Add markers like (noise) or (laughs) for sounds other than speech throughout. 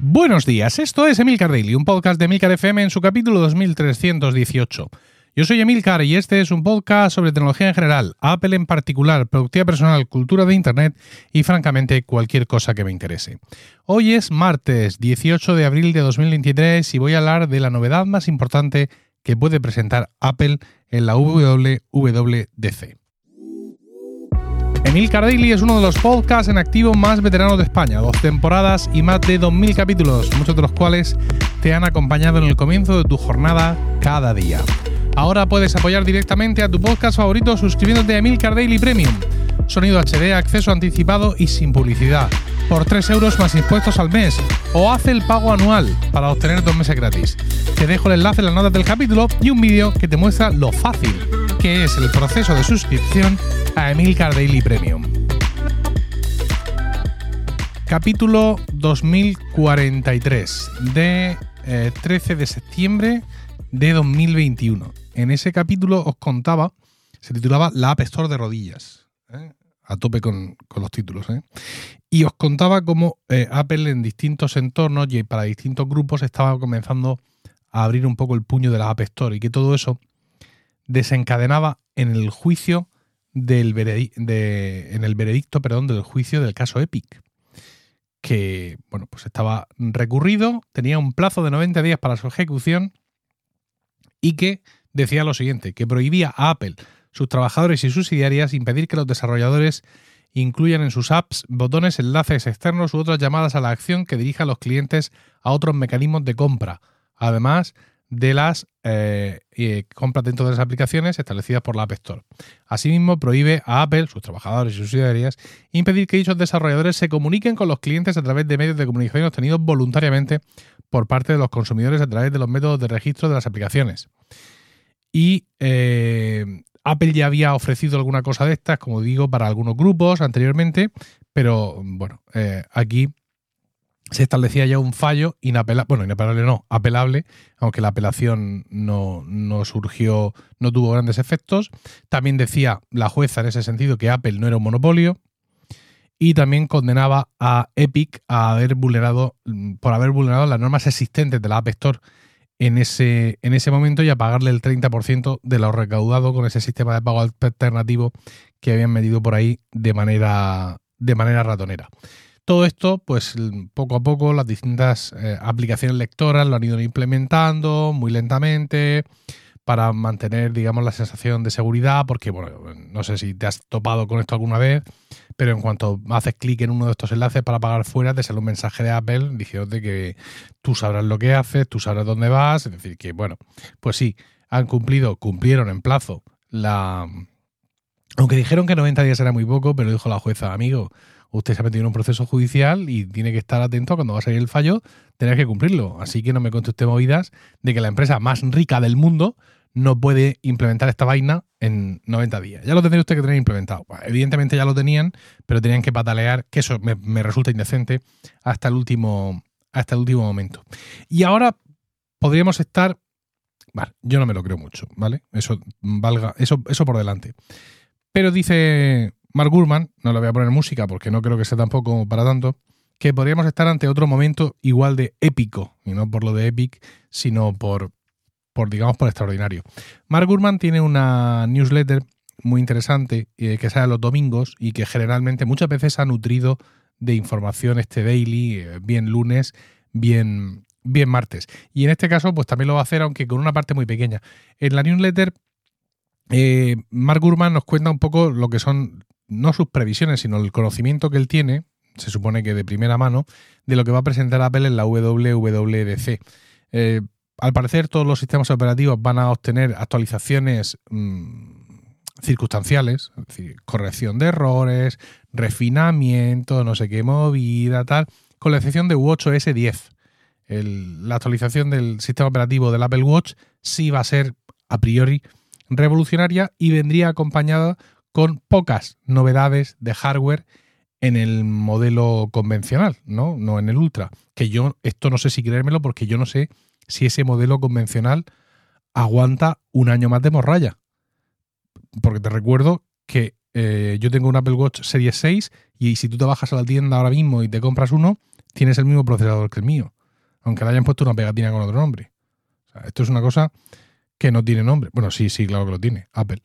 Buenos días, esto es Emilcar Daily, un podcast de Emilcar FM en su capítulo 2318. Yo soy Emilcar y este es un podcast sobre tecnología en general, Apple en particular, productividad personal, cultura de Internet y francamente cualquier cosa que me interese. Hoy es martes 18 de abril de 2023 y voy a hablar de la novedad más importante que puede presentar Apple en la WWDC. Emil Daily es uno de los podcasts en activo más veteranos de España, dos temporadas y más de 2.000 capítulos, muchos de los cuales te han acompañado en el comienzo de tu jornada cada día. Ahora puedes apoyar directamente a tu podcast favorito suscribiéndote a Emilcar Daily Premium. Sonido HD, acceso anticipado y sin publicidad. Por 3 euros más impuestos al mes. O haz el pago anual para obtener dos meses gratis. Te dejo el enlace en las notas del capítulo y un vídeo que te muestra lo fácil que es el proceso de suscripción a Emilcar Daily Premium. Capítulo 2043 de 13 eh, de septiembre de 2021. En ese capítulo os contaba, se titulaba La App Store de rodillas. ¿eh? A tope con, los títulos. ¿eh? Y os contaba cómo Apple en distintos entornos y para distintos grupos estaba comenzando a abrir un poco el puño de la App Store y que todo eso desencadenaba en el juicio del en el veredicto perdón, del juicio del caso Epic, que bueno, pues estaba recurrido, tenía un plazo de 90 días para su ejecución y que decía lo siguiente, que prohibía a Apple, sus trabajadores y subsidiarias impedir que los desarrolladores incluyan en sus apps botones, enlaces externos u otras llamadas a la acción que dirija a los clientes a otros mecanismos de compra. Además, de las eh, compras dentro de las aplicaciones establecidas por la App Store. Asimismo, prohíbe a Apple, sus trabajadores y subsidiarias, impedir que dichos desarrolladores se comuniquen con los clientes a través de medios de comunicación obtenidos voluntariamente por parte de los consumidores a través de los métodos de registro de las aplicaciones. Y eh, Apple ya había ofrecido alguna cosa de estas, como digo, para algunos grupos anteriormente, pero bueno, eh, aquí se establecía ya un fallo inapelable, bueno, inapelable no, apelable, aunque la apelación no, surgió, no tuvo grandes efectos. También decía la jueza en ese sentido que Apple no era un monopolio y también condenaba a Epic a haber vulnerado, por haber vulnerado las normas existentes de la App Store en ese, en ese momento y a pagarle el 30% de lo recaudado con ese sistema de pago alternativo que habían medido por ahí de manera, de manera ratonera. Todo esto, pues poco a poco las distintas eh, aplicaciones lectoras lo han ido implementando muy lentamente para mantener, digamos, la sensación de seguridad, porque, bueno, no sé si te has topado con esto alguna vez, pero en cuanto haces clic en uno de estos enlaces para pagar fuera, te sale un mensaje de Apple diciéndote que tú sabrás lo que haces, tú sabrás dónde vas, es decir, que, bueno, pues sí, han cumplido, cumplieron en plazo la... Aunque dijeron que 90 días era muy poco, pero dijo la jueza, amigo, usted se ha metido en un proceso judicial y tiene que estar atento a cuando va a salir el fallo, tener que cumplirlo. Así que no me conte usted movidas de que la empresa más rica del mundo no puede implementar esta vaina en 90 días. Ya lo tendría usted que tener implementado. evidentemente ya lo tenían, pero tenían que patalear, que eso me, resulta indecente, hasta el último, hasta el último momento. Y ahora podríamos estar. Vale, yo no me lo creo mucho, ¿vale? Eso valga, eso, eso por delante. Pero dice Mark Gurman, no le voy a poner música porque no creo que sea tampoco para tanto, que podríamos estar ante otro momento igual de épico, y no por lo de epic, sino por, por digamos, por extraordinario. Mark Gurman tiene una newsletter muy interesante eh, que sale los domingos y que generalmente muchas veces ha nutrido de información este daily, eh, bien lunes, bien, bien martes. Y en este caso, pues también lo va a hacer, aunque con una parte muy pequeña. En la newsletter, eh, Mark Gurman nos cuenta un poco lo que son no sus previsiones, sino el conocimiento que él tiene, se supone que de primera mano, de lo que va a presentar Apple en la WWDC. Al parecer, todos los sistemas operativos van a obtener actualizaciones mm, circunstanciales, es decir, corrección de errores, refinamiento, no sé qué movida, tal, con la excepción de WatchOS 10. la actualización del sistema operativo del Apple Watch sí va a ser a priori revolucionaria y vendría acompañada con pocas novedades de hardware en el modelo convencional, ¿no? No en el Ultra. Que yo, esto no sé si creérmelo porque yo no sé si ese modelo convencional aguanta un año más de morralla. Porque te recuerdo que eh, yo tengo un Apple Watch Series 6 y si tú te bajas a la tienda ahora mismo y te compras uno, tienes el mismo procesador que el mío. Aunque le hayan puesto una pegatina con otro nombre. esto es una cosa que no tiene nombre. Bueno, sí, sí, claro que lo tiene, Apple.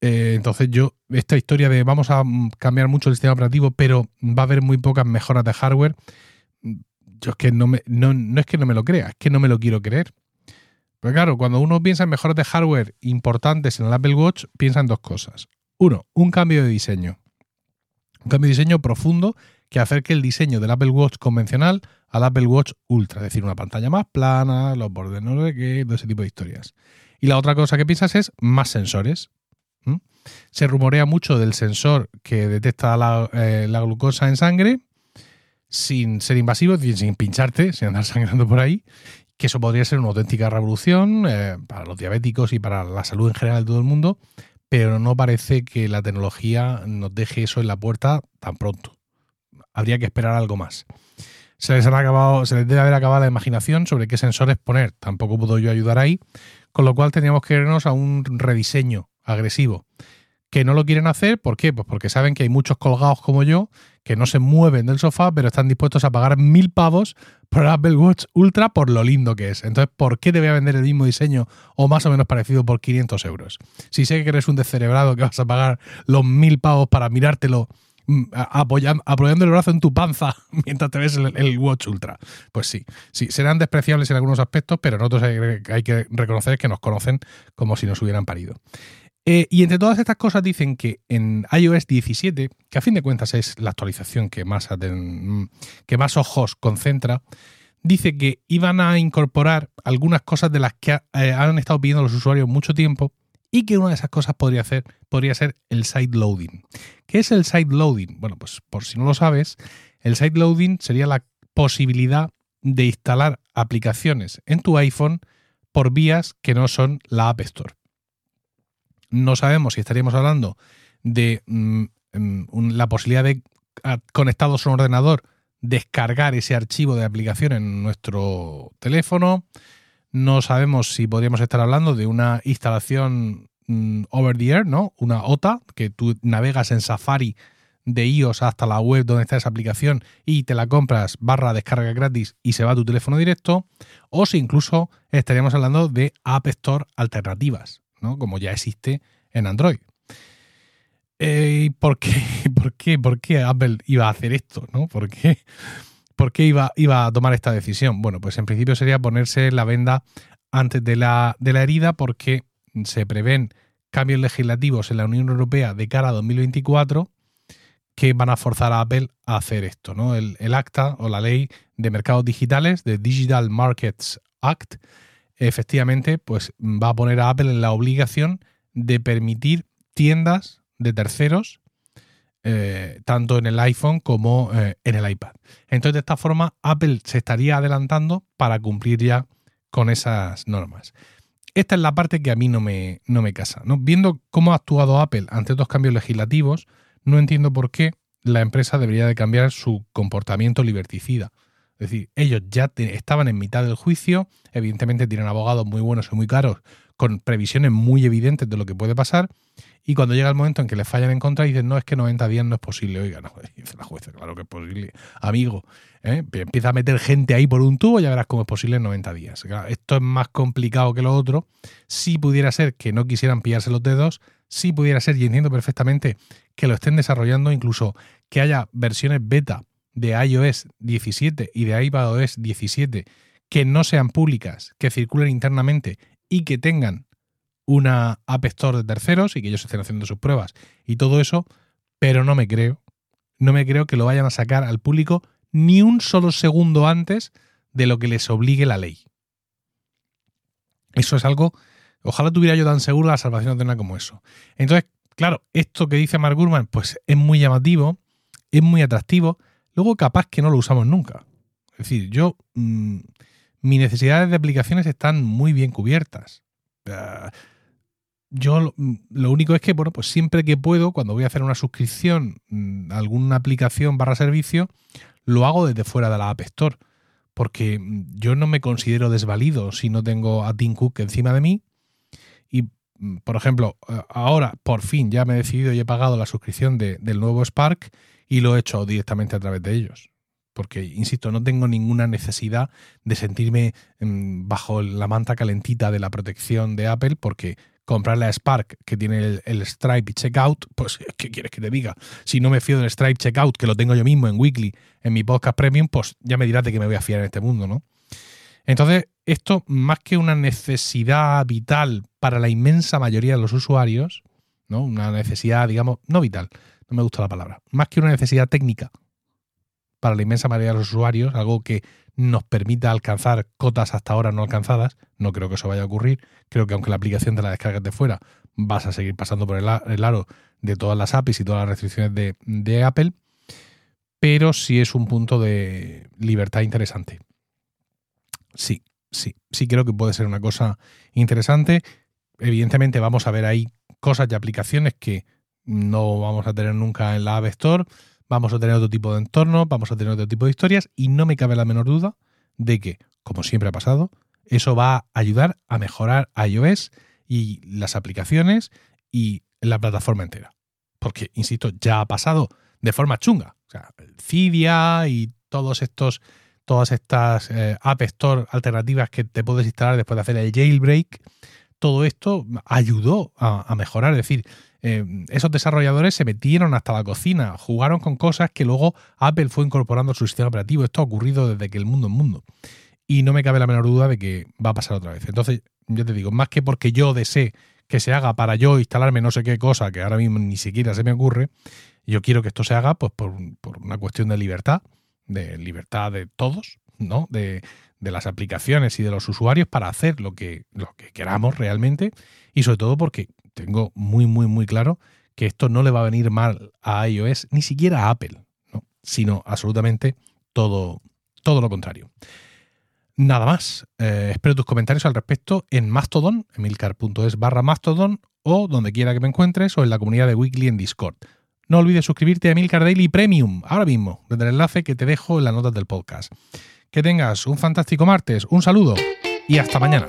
Eh, entonces yo, esta historia de vamos a cambiar mucho el sistema operativo, pero va a haber muy pocas mejoras de hardware, yo es que no, me, no, es que no me lo crea, es que no me lo quiero creer. Pero claro, cuando uno piensa en mejoras de hardware importantes en el Apple Watch, piensa en dos cosas. Uno, un cambio de diseño. Un cambio de diseño profundo que acerque el diseño del Apple Watch convencional al Apple Watch Ultra, es decir, una pantalla más plana, los bordes no sé qué, todo ese tipo de historias. Y la otra cosa que piensas es más sensores. Se rumorea mucho del sensor que detecta la, eh, glucosa en sangre sin ser invasivo, sin pincharte, sin andar sangrando por ahí, que eso podría ser una auténtica revolución eh, para los diabéticos y para la salud en general de todo el mundo, pero no parece que la tecnología nos deje eso en la puerta tan pronto. Habría que esperar algo más. Se les, han acabado, se les debe haber acabado la imaginación sobre qué sensores poner. Tampoco puedo yo ayudar ahí, con lo cual tendríamos que irnos a un rediseño agresivo que no lo quieren hacer. ¿Por qué? Pues porque saben que hay muchos colgados como yo que no se mueven del sofá, pero están dispuestos a pagar mil pavos por Apple Watch Ultra por lo lindo que es. Entonces, ¿por qué te voy a vender el mismo diseño o más o menos parecido por 500 euros? Si sé que eres un descerebrado que vas a pagar los mil pavos para mirártelo mm, apoyando, el brazo en tu panza (laughs) mientras te ves el, Watch Ultra. Pues sí, sí, serán despreciables en algunos aspectos, pero en otros hay que reconocer que nos conocen como si nos hubieran parido. Eh, y entre todas estas cosas dicen que en iOS 17, que a fin de cuentas es la actualización que más, que más ojos concentra, dice que iban a incorporar algunas cosas de las que eh, han estado pidiendo los usuarios mucho tiempo y que una de esas cosas podría, hacer, podría ser el side loading. ¿Qué es el side loading? Bueno, pues por si no lo sabes, el side loading sería la posibilidad de instalar aplicaciones en tu iPhone por vías que no son la App Store. No sabemos si estaríamos hablando de mm, mm, la posibilidad de, conectados a un ordenador, descargar ese archivo de aplicación en nuestro teléfono. No sabemos si podríamos estar hablando de una instalación mm, over the air, ¿no? Una OTA, que tú navegas en Safari de iOS hasta la web donde está esa aplicación y te la compras barra descarga gratis y se va a tu teléfono directo. O si incluso estaríamos hablando de App Store alternativas como ya existe en Android. Eh, ¿por, qué, (laughs) por, qué, ¿Por qué Apple iba a hacer esto? ¿no? ¿Por qué, (laughs) por qué iba, iba, a tomar esta decisión? Bueno, pues en principio sería ponerse la venda antes de la, de la herida porque se prevén cambios legislativos en la Unión Europea de cara a 2024 que van a forzar a Apple a hacer esto. ¿no? El, el, acta o la ley de mercados digitales, de Digital Markets Act, efectivamente pues va a poner a Apple en la obligación de permitir tiendas de terceros eh, tanto en el iPhone como eh, en el iPad. Entonces, de esta forma, Apple se estaría adelantando para cumplir ya con esas normas. Esta es la parte que a mí no me, no me casa. ¿no? Viendo cómo ha actuado Apple ante estos cambios legislativos, no entiendo por qué la empresa debería de cambiar su comportamiento liberticida. Es decir, ellos ya estaban en mitad del juicio, evidentemente tienen abogados muy buenos y muy caros, con previsiones muy evidentes de lo que puede pasar, y cuando llega el momento en que les fallan en contra, dicen, no, es que 90 días no es posible. Oiga, no, (laughs) dice la jueza, claro que es posible. Amigo, ¿eh? empieza a meter gente ahí por un tubo, ya verás cómo es posible en 90 días. esto es más complicado que lo otro. Si pudiera ser que no quisieran pillarse los dedos, si pudiera ser, y entiendo perfectamente que lo estén desarrollando, incluso que haya versiones beta de iOS 17 y de iPadOS 17 que no sean públicas, que circulen internamente y que tengan una App Store de terceros y que ellos estén haciendo sus pruebas y todo eso, pero no me creo, no me creo que lo vayan a sacar al público ni un solo segundo antes de lo que les obligue la ley. Eso es algo, ojalá tuviera yo tan seguro la salvación de como eso. Entonces, claro, esto que dice Mark Gurman, pues es muy llamativo, es muy atractivo, luego capaz que no lo usamos nunca. Es decir, yo, mm, mis necesidades de aplicaciones están muy bien cubiertas. yo mm, lo único es que, bueno, pues siempre que puedo, cuando voy a hacer una suscripción mm, a alguna aplicación barra servicio, lo hago desde fuera de la App Store. porque yo no me considero desvalido si no tengo a Tim Cook encima de mí. Y, mm, por ejemplo, ahora por fin ya me he decidido y he pagado la suscripción del nuevo Spark y lo he hecho directamente a través de ellos. Porque, insisto, no tengo ninguna necesidad de sentirme mm, bajo la manta calentita de la protección de Apple porque comprar la Spark que tiene el, Stripe Checkout, pues ¿qué quieres que te diga? Si no me fío del Stripe Checkout, que lo tengo yo mismo en Weekly, en mi podcast premium, pues ya me dirás de que me voy a fiar en este mundo, ¿no? Entonces, esto, más que una necesidad vital para la inmensa mayoría de los usuarios, ¿no? Una necesidad, digamos, no vital, no me gusta la palabra, más que una necesidad técnica para la inmensa mayoría de los usuarios, algo que nos permita alcanzar cotas hasta ahora no alcanzadas. No creo que eso vaya a ocurrir. Creo que aunque la aplicación de la descargas de fuera, vas a seguir pasando por el, aro de todas las APIs y todas las restricciones de, de Apple. Pero sí es un punto de libertad interesante. Sí, sí, sí creo que puede ser una cosa interesante. Evidentemente vamos a ver ahí cosas y aplicaciones que no vamos a tener nunca en la App Store vamos a tener otro tipo de entorno, vamos a tener otro tipo de historias y no me cabe la menor duda de que, como siempre ha pasado, eso va a ayudar a mejorar iOS y las aplicaciones y la plataforma entera. Porque, insisto, ya ha pasado de forma chunga. O sea, Cydia y todos estos, todas estas eh, App Store alternativas que te puedes instalar después de hacer el jailbreak, todo esto ayudó a, mejorar. Es decir, eh, esos desarrolladores se metieron hasta la cocina, jugaron con cosas que luego Apple fue incorporando a su sistema operativo. Esto ha ocurrido desde que el mundo es mundo. Y no me cabe la menor duda de que va a pasar otra vez. Entonces, yo te digo, más que porque yo desee que se haga para yo instalarme no sé qué cosa, que ahora mismo ni siquiera se me ocurre, yo quiero que esto se haga pues por, una cuestión de libertad, de libertad de todos, ¿no? De, de las aplicaciones y de los usuarios para hacer lo que, lo que queramos realmente y sobre todo porque tengo muy, muy, muy claro que esto no le va a venir mal a iOS, ni siquiera a Apple, sino absolutamente todo, todo lo contrario. Nada más. Eh, espero tus comentarios al respecto en Mastodon, emilcar.es barra Mastodon, o donde quiera que me encuentres, o en la comunidad de Weekly en Discord. No olvides suscribirte a Emilcar Daily Premium, ahora mismo, desde el enlace que te dejo en las notas del podcast. Que tengas un fantástico martes, un saludo y hasta mañana.